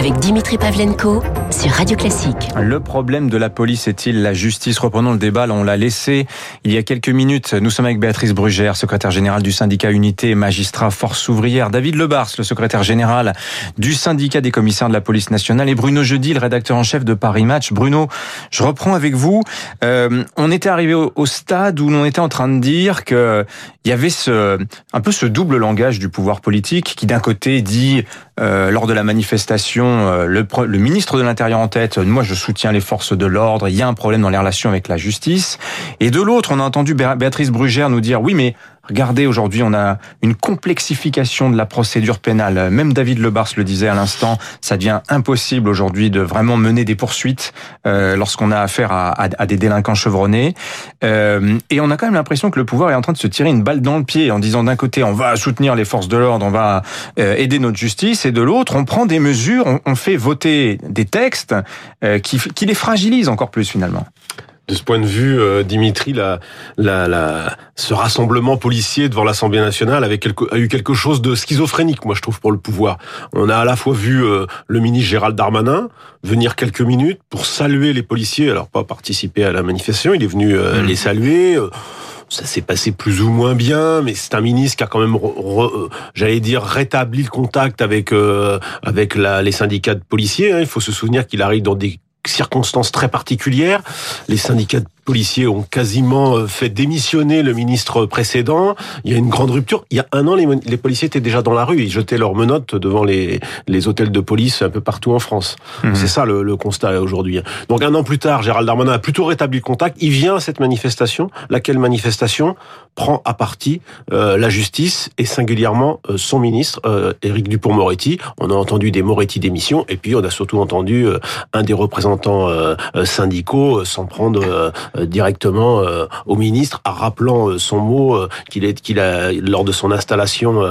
avec Dimitri Pavlenko sur Radio Classique. Le problème de la police est-il la justice? Reprenons le débat, là on l'a laissé il y a quelques minutes. Nous sommes avec Béatrice Brugère, secrétaire générale du syndicat Unité magistrat Force ouvrière, David Lebars, le secrétaire général du syndicat des commissaires de la police nationale et Bruno Jeudi, le rédacteur en chef de Paris Match. Bruno, je reprends avec vous. Euh, on était arrivé au, stade où l'on était en train de dire que il y avait ce, un peu ce double langage du pouvoir politique qui d'un côté dit euh, lors de la manifestation, euh, le, ministre de l'Intérieur en tête, moi je soutiens les forces de l'ordre, il y a un problème dans les relations avec la justice. Et de l'autre, on a entendu Béatrice Brugère nous dire, oui mais Regardez, aujourd'hui, on a une complexification de la procédure pénale. Même David Lebars le disait à l'instant, ça devient impossible aujourd'hui de vraiment mener des poursuites euh, lorsqu'on a affaire à, à, à, des délinquants chevronnés. Euh, et on a quand même l'impression que le pouvoir est en train de se tirer une balle dans le pied en disant d'un côté, on va soutenir les forces de l'ordre, on va euh, aider notre justice, et de l'autre, on prend des mesures, on, on fait voter des textes euh, qui, qui les fragilisent encore plus finalement de ce point de vue, euh, Dimitri, la, la, la, ce rassemblement policier devant l'Assemblée nationale avait quelque, a eu quelque chose de schizophrénique, moi je trouve, pour le pouvoir. On a à la fois vu euh, le ministre Gérald Darmanin venir quelques minutes pour saluer les policiers, alors pas participer à la manifestation, il est venu euh, mmh. les saluer. ça s'est passé plus ou moins bien, mais c'est un ministre qui a quand même, j'allais dire, rétabli le contact avec avec la, les syndicats de policiers. Hein. Il faut se souvenir qu'il arrive dans des circonstances très particulières. Les syndicats de policiers ont quasiment euh, fait démissionner le ministre précédent. Il y a une grande rupture. Il y a un an, les, les policiers étaient déjà dans la rue. Ils jetaient leurs menottes devant les, les hôtels de police un peu partout en France. Mmh. C'est ça le, le constat aujourd'hui. Donc un an plus tard, Gérald Darmanin a plutôt rétabli le contact. Il vient à cette manifestation. Laquelle manifestation prend à partie euh, la justice et singulièrement euh, son ministre, euh, Éric Dupont-Moretti. On a entendu des Moretti démission et puis on a surtout entendu euh, un des représentants euh, syndicaux s'en prendre directement au ministre, en rappelant son mot qu'il est qu'il a lors de son installation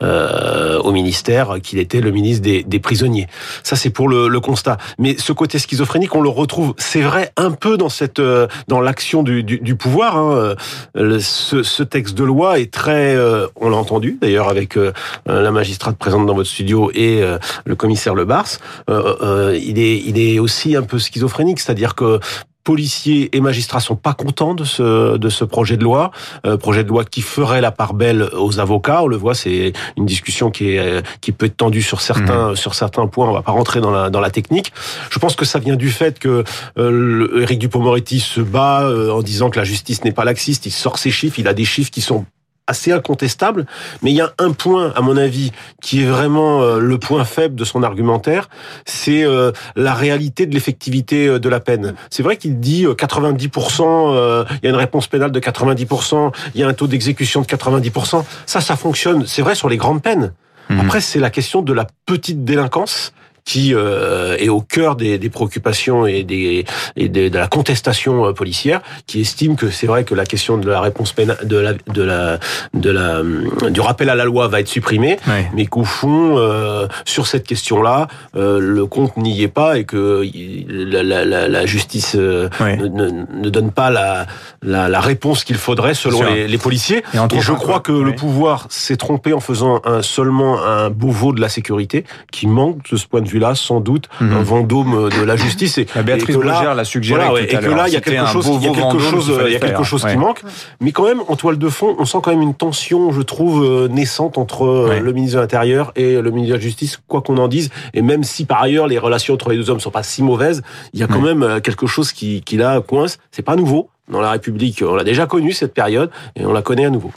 au ministère qu'il était le ministre des, des prisonniers. Ça c'est pour le, le, constat. Mais ce côté schizophrénique, on le retrouve, c'est vrai, un peu dans cette dans l'action du, du, du, pouvoir. Hein. Ce, ce, texte de loi est très, euh, on l'a entendu d'ailleurs avec euh, la magistrate présente dans votre studio et euh, le commissaire Le Bars, il est, il est aussi un peu schizophrénique, c'est-à-dire que policiers et magistrats sont pas contents de ce de ce projet de loi, euh, projet de loi qui ferait la part belle aux avocats. On le voit, c'est une discussion qui est qui peut être tendue sur certains mmh. sur certains points. On va pas rentrer dans la dans la technique. Je pense que ça vient du fait que euh, Éric Dupond-Moretti se bat euh, en disant que la justice n'est pas laxiste. Il sort ses chiffres. Il a des chiffres qui sont assez incontestable, mais il y a un point, à mon avis, qui est vraiment euh, le point faible de son argumentaire, c'est euh, la réalité de l'effectivité euh, de la peine. C'est vrai qu'il dit 90%, il y a une réponse pénale de 90%, il y a un taux d'exécution de 90%. Ça, ça fonctionne, c'est vrai sur les grandes peines. Mmh. Après, c'est la question de la petite délinquance qui euh, est au cœur des, des préoccupations et, des, et de, de, la contestation euh, policière, qui estime que c'est vrai que la question de la réponse pénale, de la, de la, de la, du rappel à la loi va être supprimée, ouais. mais qu'au fond, euh, sur cette question-là, euh, le compte n'y est pas et que la, la, la justice euh, ouais. ne, ne, donne pas la, la, la réponse qu'il faudrait selon les, les, policiers. Et, et je crois que ouais. le pouvoir s'est trompé en faisant un, seulement un Beauvau de la sécurité qui manque de ce point de vue vue-là, sans doute, mmh. un Vendôme de la justice. Et, Béatrice Brugère l'a suggéré voilà, tout et que là, il y a quelque chose, il y a quelque chose, il y a quelque chose qui manque. Mais quand même, en toile de fond, on sent quand même une tension, je trouve, euh, naissante entre euh, le ministre de l'Intérieur et le ministre de la Justice, quoi qu'on en dise. Et même si par ailleurs les relations entre les deux hommes sont pas si mauvaises, il y a quand même euh, quelque chose qui, qui là coince. C'est pas nouveau dans la République. On l'a déjà connu cette période et on la connaît à nouveau.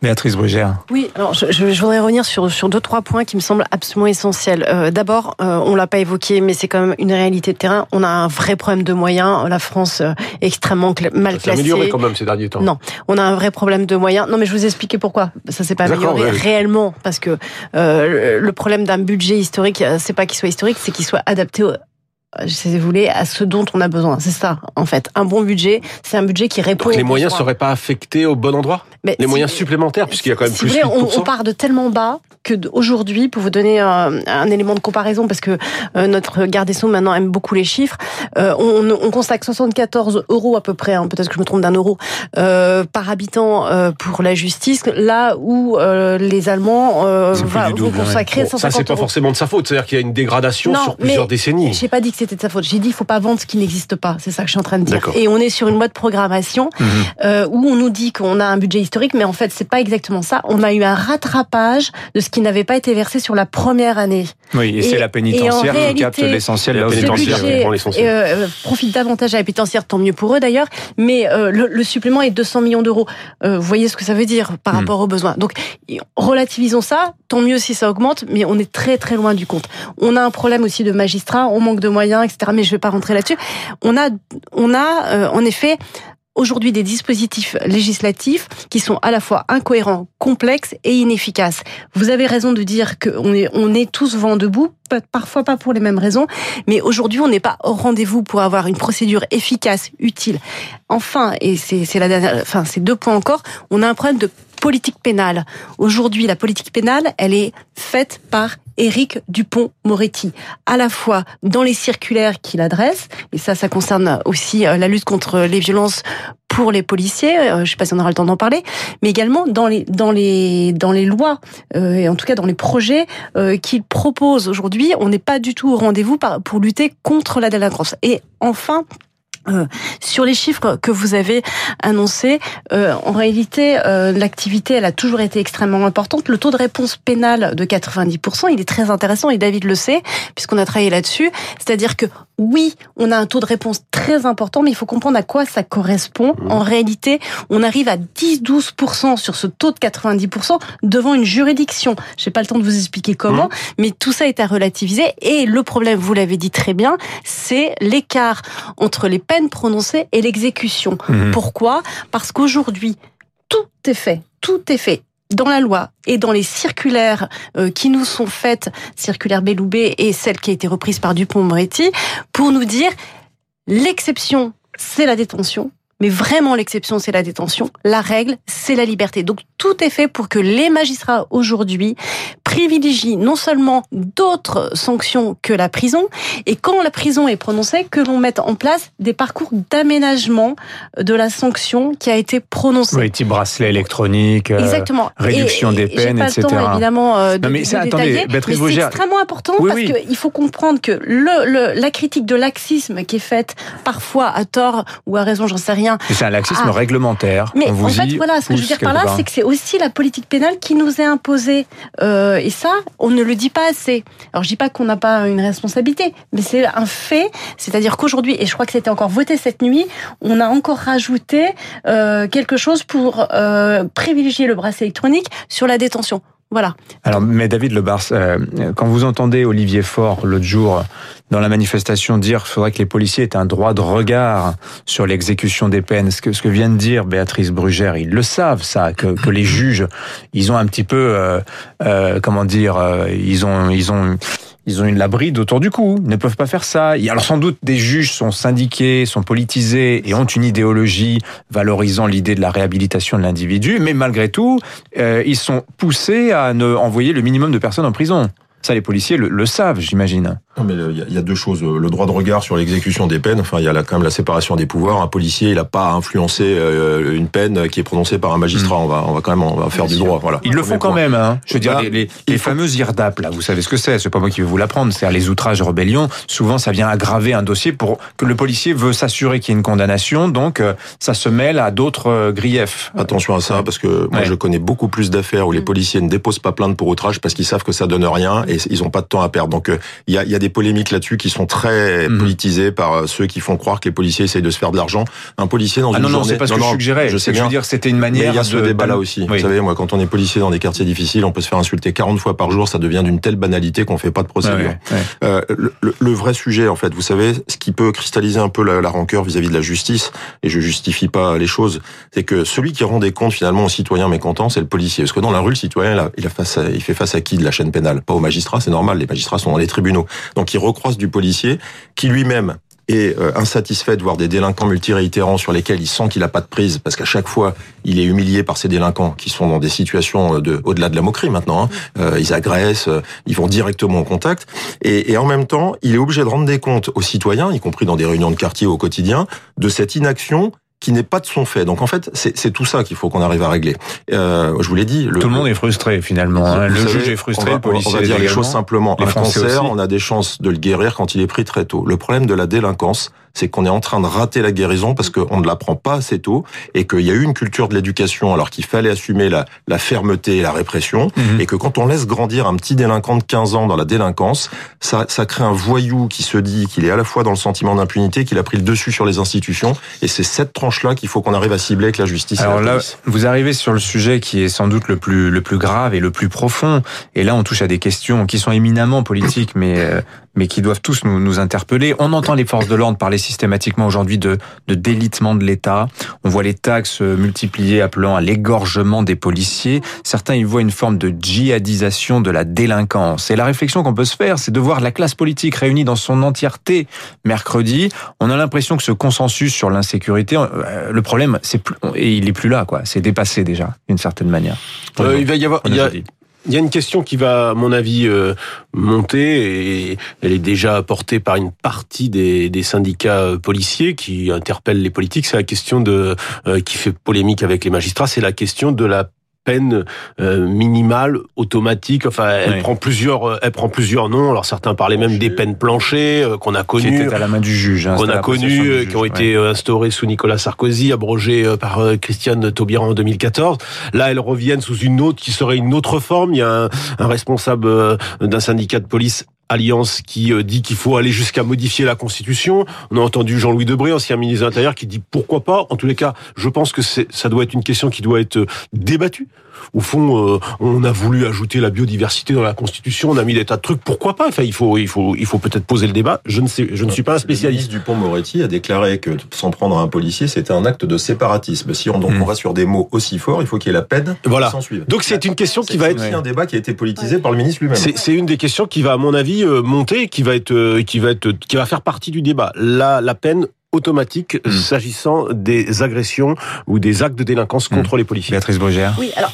Béatrice Brugère. Oui, alors je, je, voudrais revenir sur, sur deux, trois points qui me semblent absolument essentiels. Euh, D'abord, euh, on l'a pas évoqué, mais c'est quand même une réalité de terrain. On a un vrai problème de moyens. La France euh, est extrêmement cl mal classée. amélioré quand même ces derniers temps. Non, on a un vrai problème de moyens. Non, mais je vous expliquer pourquoi. Ça s'est pas amélioré ouais. réellement parce que euh, le problème d'un budget historique, c'est pas qu'il soit historique, c'est qu'il soit adapté au, si vous voulez, à ce dont on a besoin. C'est ça, en fait. Un bon budget, c'est un budget qui répond. Donc les moyens ne seraient pas affectés au bon endroit Mais Les si moyens supplémentaires, puisqu'il y a quand même si plus de on, on, part de tellement bas que aujourd'hui, pour vous donner un, un, élément de comparaison, parce que notre garde des Sceaux maintenant aime beaucoup les chiffres, on, on, consacre 74 euros à peu près, hein, peut-être que je me trompe d'un euro, par habitant pour la justice, là où les Allemands vont consacrer bon, 150 Ça, c'est pas forcément de sa faute, c'est-à-dire qu'il y a une dégradation sur plusieurs décennies. J'ai pas dit que c'était de sa faute. J'ai dit il faut pas vendre ce qui n'existe pas. C'est ça que je suis en train de dire. Et on est sur une mode programmation euh, où on nous dit qu'on a un budget historique, mais en fait c'est pas exactement ça. On a eu un rattrapage de ce qui n'avait pas été versé sur la première année. Oui, et, c'est la pénitentiaire qui capte l'essentiel. La pénitentiaire euh, profite davantage à la pénitentiaire, tant mieux pour eux d'ailleurs. Mais euh, le, supplément est 200 millions d'euros. vous voyez ce que ça veut dire par mhm. rapport aux besoins. Donc relativisons ça. Tant mieux si ça augmente, mais on est très très loin du compte. On a un problème aussi de magistrats, on manque de moyens, etc. Mais je vais pas rentrer là-dessus. On a, on a euh, en effet aujourd'hui des dispositifs législatifs qui sont à la fois incohérents, complexes et inefficaces. Vous avez raison de dire qu'on est, on est tous vent debout, parfois pas pour les mêmes raisons, mais aujourd'hui on n'est pas au rendez-vous pour avoir une procédure efficace, utile. Enfin, et c'est la dernière, enfin c'est deux points encore, on a un problème de politique pénale. Aujourd'hui, la politique pénale, elle est faite par Éric Dupont-Moretti, à la fois dans les circulaires qu'il adresse, et ça, ça concerne aussi euh, la lutte contre les violences pour les policiers, euh, je ne sais pas si on aura le temps d'en parler, mais également dans les lois euh, et en tout cas dans les projets qu'il propose aujourd'hui, on n'est pas du tout au rendez-vous pour lutter contre la délinquance. Et enfin, euh, sur les chiffres que vous avez annoncés, euh, en réalité, euh, l'activité, elle a toujours été extrêmement importante. Le taux de réponse pénale de 90%, il est très intéressant et David le sait, puisqu'on a travaillé là-dessus. C'est-à-dire que oui, on a un taux de réponse très important, mais il faut comprendre à quoi ça correspond. Mmh. En réalité, on arrive à 10-12% sur ce taux de 90% devant une juridiction. J'ai pas le temps de vous expliquer comment, mmh. mais tout ça est à relativiser. Et le problème, vous l'avez dit très bien, c'est l'écart entre les peines prononcées et l'exécution. Mmh. Pourquoi? Parce qu'aujourd'hui, tout est fait, tout est fait dans la loi et dans les circulaires euh, qui nous sont faites, circulaire Belloubet et celle qui a été reprise par Dupont-Moretti, pour nous dire l'exception, c'est la détention, mais vraiment l'exception, c'est la détention. La règle, c'est la liberté. Donc tout est fait pour que les magistrats aujourd'hui privilégient non seulement d'autres sanctions que la prison, et quand la prison est prononcée, que l'on mette en place des parcours d'aménagement de la sanction qui a été prononcée. Oui, type bracelet électronique, euh, Exactement. réduction des peines, pas etc. Le temps, évidemment, euh, de, mais c'est extrêmement important parce qu'il faut comprendre que le, la critique de laxisme qui est faite parfois à tort ou à raison, j'en sais rien, c'est un laxisme ah. réglementaire. Mais en fait, voilà, ce que je veux dire par là, c'est que c'est aussi la politique pénale qui nous est imposée. Euh, et ça, on ne le dit pas assez. Alors, je dis pas qu'on n'a pas une responsabilité, mais c'est un fait. C'est-à-dire qu'aujourd'hui, et je crois que c'était encore voté cette nuit, on a encore rajouté euh, quelque chose pour euh, privilégier le bracelet électronique sur la détention. Voilà. Alors, mais David Lebars, euh, quand vous entendez Olivier Faure l'autre jour dans la manifestation dire qu'il faudrait que les policiers aient un droit de regard sur l'exécution des peines, ce que, ce que vient de dire Béatrice Brugère, ils le savent ça, que, que les juges, ils ont un petit peu, euh, euh, comment dire, ils ont, ils ont ils ont une la bride autour du cou. Ne peuvent pas faire ça. Alors sans doute des juges sont syndiqués, sont politisés et ont une idéologie valorisant l'idée de la réhabilitation de l'individu, mais malgré tout, euh, ils sont poussés à ne envoyer le minimum de personnes en prison. Ça, les policiers le, savent, j'imagine. Non, mais il y, a deux choses. Le droit de regard sur l'exécution des peines. Enfin, il y a quand même la séparation des pouvoirs. Un policier, il n'a pas à influencer euh, une peine qui est prononcée par un magistrat. Mm. On va, on va quand même, on va faire du droit. Voilà. Ils le font quand même. Hein. Je veux dire, bah, les, les, fameuses IRDAP, là, vous savez ce que c'est. C'est pas moi qui vais vous l'apprendre. C'est-à-dire les outrages rébellions. Souvent, ça vient aggraver un dossier pour que le policier veut s'assurer qu'il y ait une condamnation. Donc, euh, ça se mêle à d'autres euh, griefs. Attention à ça, parce que moi, je connais beaucoup plus d'affaires où les mm. policiers ne déposent pas plainte pour outrage parce qu'ils savent que ça donne rien et ils n'ont pas de temps à donc euh, il y, a, y, a, des polémiques là-dessus qui sont très mhm. politisées par euh, ceux qui font croire que les policiers essayent de se faire de l'argent. Un policier dans ah une non, journée... non, c'est pas ce que je suggérais. Je sais je veux dire, c'était une manière. Mais il y a ce débat-là aussi. Vous savez, moi, quand on est policier dans des quartiers difficiles, on peut se faire insulter 40 fois par jour. Ça devient d'une telle banalité qu'on fait pas de procédure. Euh, le, le, vrai sujet, en fait, vous savez, ce qui peut cristalliser un peu la, la rancœur vis-à-vis de la justice, et je justifie pas les choses, c'est que celui qui rend des comptes finalement aux citoyens mécontents, c'est le policier. Parce que dans la rue, le citoyen, il, a face il fait face à qui de la chaîne pénale? Pas aux magistrats, c'est normal. Les magistrats sont dans les tribunaux. Donc il recroise du policier qui lui-même est euh, insatisfait de voir des délinquants multiréitérants sur lesquels il sent qu'il n'a pas de prise, parce qu'à chaque fois, il est humilié par ces délinquants qui sont dans des situations de au-delà de la moquerie maintenant. Hein. Euh, ils agressent, ils vont directement en contact, et, et en même temps, il est obligé de rendre des comptes aux citoyens, y compris dans des réunions de quartier au quotidien, de cette inaction qui n'est pas de son fait. Donc en fait, c'est tout ça qu'il faut qu'on arrive à régler. Euh, je vous l'ai dit. Le, tout le monde est frustré finalement. Hein. Le juge est frustré, on va, On va dire les choses simplement. Un cancer, on a des chances de le guérir quand il est pris très tôt. Le problème de la délinquance, c'est qu'on est en train de rater la guérison parce qu'on ne l'apprend pas assez tôt et qu'il y a eu une culture de l'éducation alors qu'il fallait assumer la, la, fermeté et la répression mhm. et que quand on laisse grandir un petit délinquant de 15 ans dans la délinquance, ça, ça crée un voyou qui se dit qu'il est à la fois dans le sentiment d'impunité, qu'il a pris le dessus sur les institutions et c'est cette tranche-là qu'il faut qu'on arrive à cibler avec la justice. Alors et la là, vous arrivez sur le sujet qui est sans doute le plus, le plus grave et le plus profond et là on touche à des questions qui sont éminemment politiques mais, euh, mais qui doivent tous nous, nous interpeller. On entend les forces de l'ordre parler systématiquement aujourd'hui de, de délitement de l'État. On voit les taxes multipliées appelant à l'égorgement des policiers. Certains y voient une forme de djihadisation de la délinquance. Et la réflexion qu'on peut se faire, c'est de voir la classe politique réunie dans son entièreté mercredi. On a l'impression que ce consensus sur l'insécurité, euh, le problème, c'est plus, et il est plus là, quoi. C'est dépassé déjà, d'une certaine manière. Euh, il va y avoir, il y a, il y a une question qui va, à mon avis, euh, monter et elle est déjà portée par une partie des, syndicats euh, policiers qui interpellent les politiques. C'est la question de euh, qui fait polémique avec les magistrats. C'est la question de la peine euh, minimale automatique. Enfin, elle prend plusieurs, euh, elle prend plusieurs noms. Alors certains parlaient même des peines planchées euh, qu'on a connues, qui étaient à la main du juge, hein, qu'on a connues, qui ont été instaurées sous Nicolas Sarkozy, abrogées par Christiane Taubira en 2014. Là, elles reviennent sous une autre qui serait une autre forme. Il y a un, un responsable d'un syndicat de police Alliance qui dit qu'il faut aller jusqu'à modifier la Constitution. On a entendu Jean-Louis Debré, ancien ministre de l'Intérieur, qui dit pourquoi pas. En tous les cas, je pense que ça doit être une question qui doit être débattue au fond, euh, on a voulu ajouter la biodiversité dans la Constitution, on a mis des tas de trucs. Pourquoi pas? Enfin, il faut, il faut, il faut peut-être poser le débat. Je ne sais, je ne suis pas un spécialiste. Le Dupont-Moretti a déclaré que s'en prendre à un policier, c'était un acte de séparatisme. Si on, donc hmm. on va sur des mots aussi forts, il faut qu'il y ait la peine voilà. qui s'en suive. Donc c'est une question qui va être un débat qui a été politisé par le ministre lui-même. C'est une des questions qui va, à mon avis, euh, monter, qui va être, euh, qui va être, qui va faire partie du débat. La, la peine automatique hmm. s'agissant des agressions ou des actes de délinquance contre hmm. les policiers. Béatrice Brugère. Oui, alors,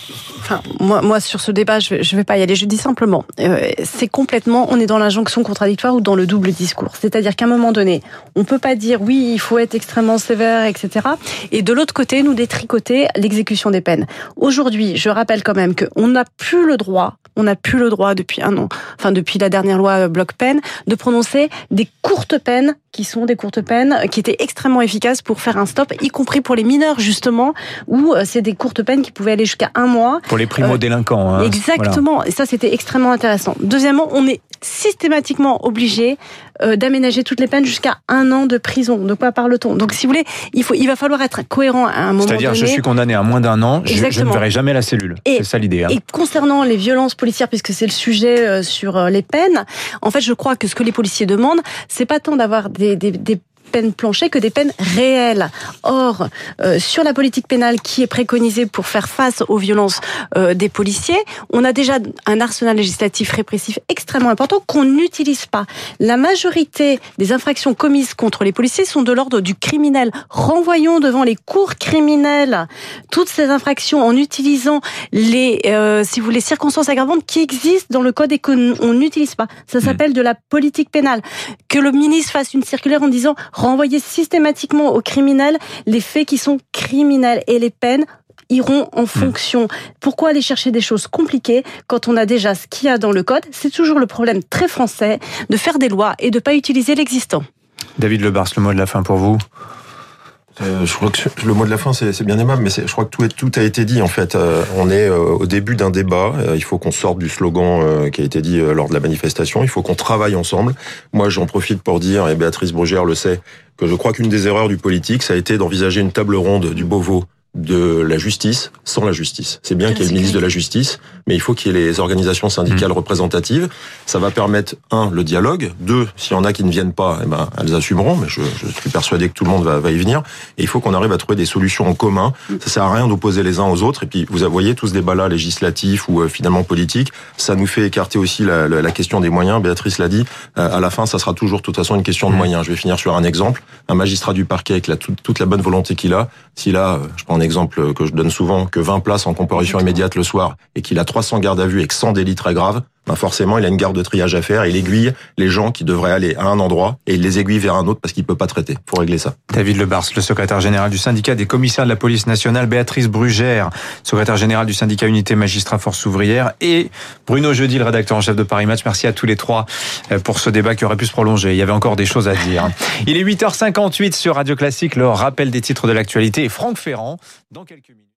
moi, moi, sur ce débat, je vais, vais pas y aller. Je dis simplement, euh, c'est complètement, on est dans l'injonction contradictoire ou dans le double discours. C'est-à-dire qu'à un moment donné, on peut pas dire oui, il faut être extrêmement sévère, etc. Et de l'autre côté, nous détricoter l'exécution des peines. Aujourd'hui, je rappelle quand même qu'on n'a plus le droit, on n'a plus le droit depuis un an, enfin depuis la dernière loi bloc peine, de prononcer des courtes peines qui sont des courtes peines qui étaient extrêmement efficaces pour faire un stop, y compris pour les mineurs justement, où euh, c'est des courtes peines qui pouvaient aller jusqu'à un mois. Primo-délinquants. Hein. Exactement, et ça c'était extrêmement intéressant. Deuxièmement, on est systématiquement obligé euh, d'aménager toutes les peines jusqu'à un an de prison. De quoi parle-t-on? Donc, si vous voulez, il, faut, il va falloir être cohérent à un moment donné. C'est-à-dire, je suis condamné à moins d'un an, je, je, ne verrai jamais la cellule. C'est ça l'idée. Hein. Et concernant les violences policières, puisque c'est le sujet euh, sur les peines, en fait, je crois que ce que les policiers demandent, c'est pas tant d'avoir des, des, des peines planchées que des peines réelles. Or, euh, sur la politique pénale qui est préconisée pour faire face aux violences euh, des policiers, on a déjà un arsenal législatif répressif extrêmement important qu'on n'utilise pas. La majorité des infractions commises contre les policiers sont de l'ordre du criminel. Renvoyons devant les cours criminels toutes ces infractions en utilisant les, euh, si vous voulez, circonstances aggravantes qui existent dans le code et qu'on n'utilise pas. Ça hmm. s'appelle de la politique pénale. Que le ministre fasse une circulaire en disant renvoyer systématiquement aux criminels les faits qui sont criminels et les peines iront en hmm. fonction. Pourquoi aller chercher des choses compliquées quand on a déjà ce qu'il y a dans le code? C'est toujours le problème très français de faire des lois et de pas utiliser l'existant. David Lebars, le mot de la fin pour vous euh, je crois que le mot de la fin, c'est bien aimable, mais je crois que tout, tout a été dit en fait. Euh, on est euh, au début d'un débat. il faut qu'on sorte du slogan qui a été dit lors de la manifestation. Il faut qu'on travaille ensemble. Moi, j'en profite pour dire, et Béatrice Brugère le sait, que je crois qu'une des erreurs du politique, ça a été d'envisager une table ronde du Beauvau de la justice sans la justice. C'est bien qu'il y ait le ministre de la Justice, mais il faut qu'il y ait les organisations syndicales mmh. représentatives. Ça va permettre, un, le dialogue, deux, s'il y en a qui ne viennent pas, eh ben, elles assumeront, mais je, je suis persuadé que tout le monde va, va y venir. Et il faut qu'on arrive à trouver des solutions en commun. Ça sert à rien d'opposer les uns aux autres. Et puis, vous voyez, tout ce débat-là législatif ou euh, finalement politique, ça nous fait écarter aussi la, la, la question des moyens. Béatrice l'a dit, euh, à la fin, ça sera toujours de toute façon une question de mmh. moyens. Je vais finir sur un exemple. Un magistrat du parquet avec la, toute, toute la bonne volonté qu'il a, s'il a, je prends exemple que je donne souvent, que 20 places en comparution immédiate le soir et qu'il a 300 gardes à vue et que 100 délits très graves, ben forcément, il a une garde de triage à faire. Il aiguille les gens qui devraient aller à un endroit et il les aiguille vers un autre parce qu'il peut pas traiter. Faut régler ça. David Lebars, le secrétaire général du syndicat des commissaires de la police nationale, Béatrice Brugère, secrétaire général du syndicat Unité Magistrat Force Ouvrière et Bruno Jeudi, le rédacteur en chef de Paris Match. Merci à tous les trois euh, pour ce débat qui aurait pu se prolonger. Il y avait encore des choses à dire. Il est 8h58 sur Radio Classique, le rappel des titres de l'actualité et Franck Ferrand dans quelques minutes.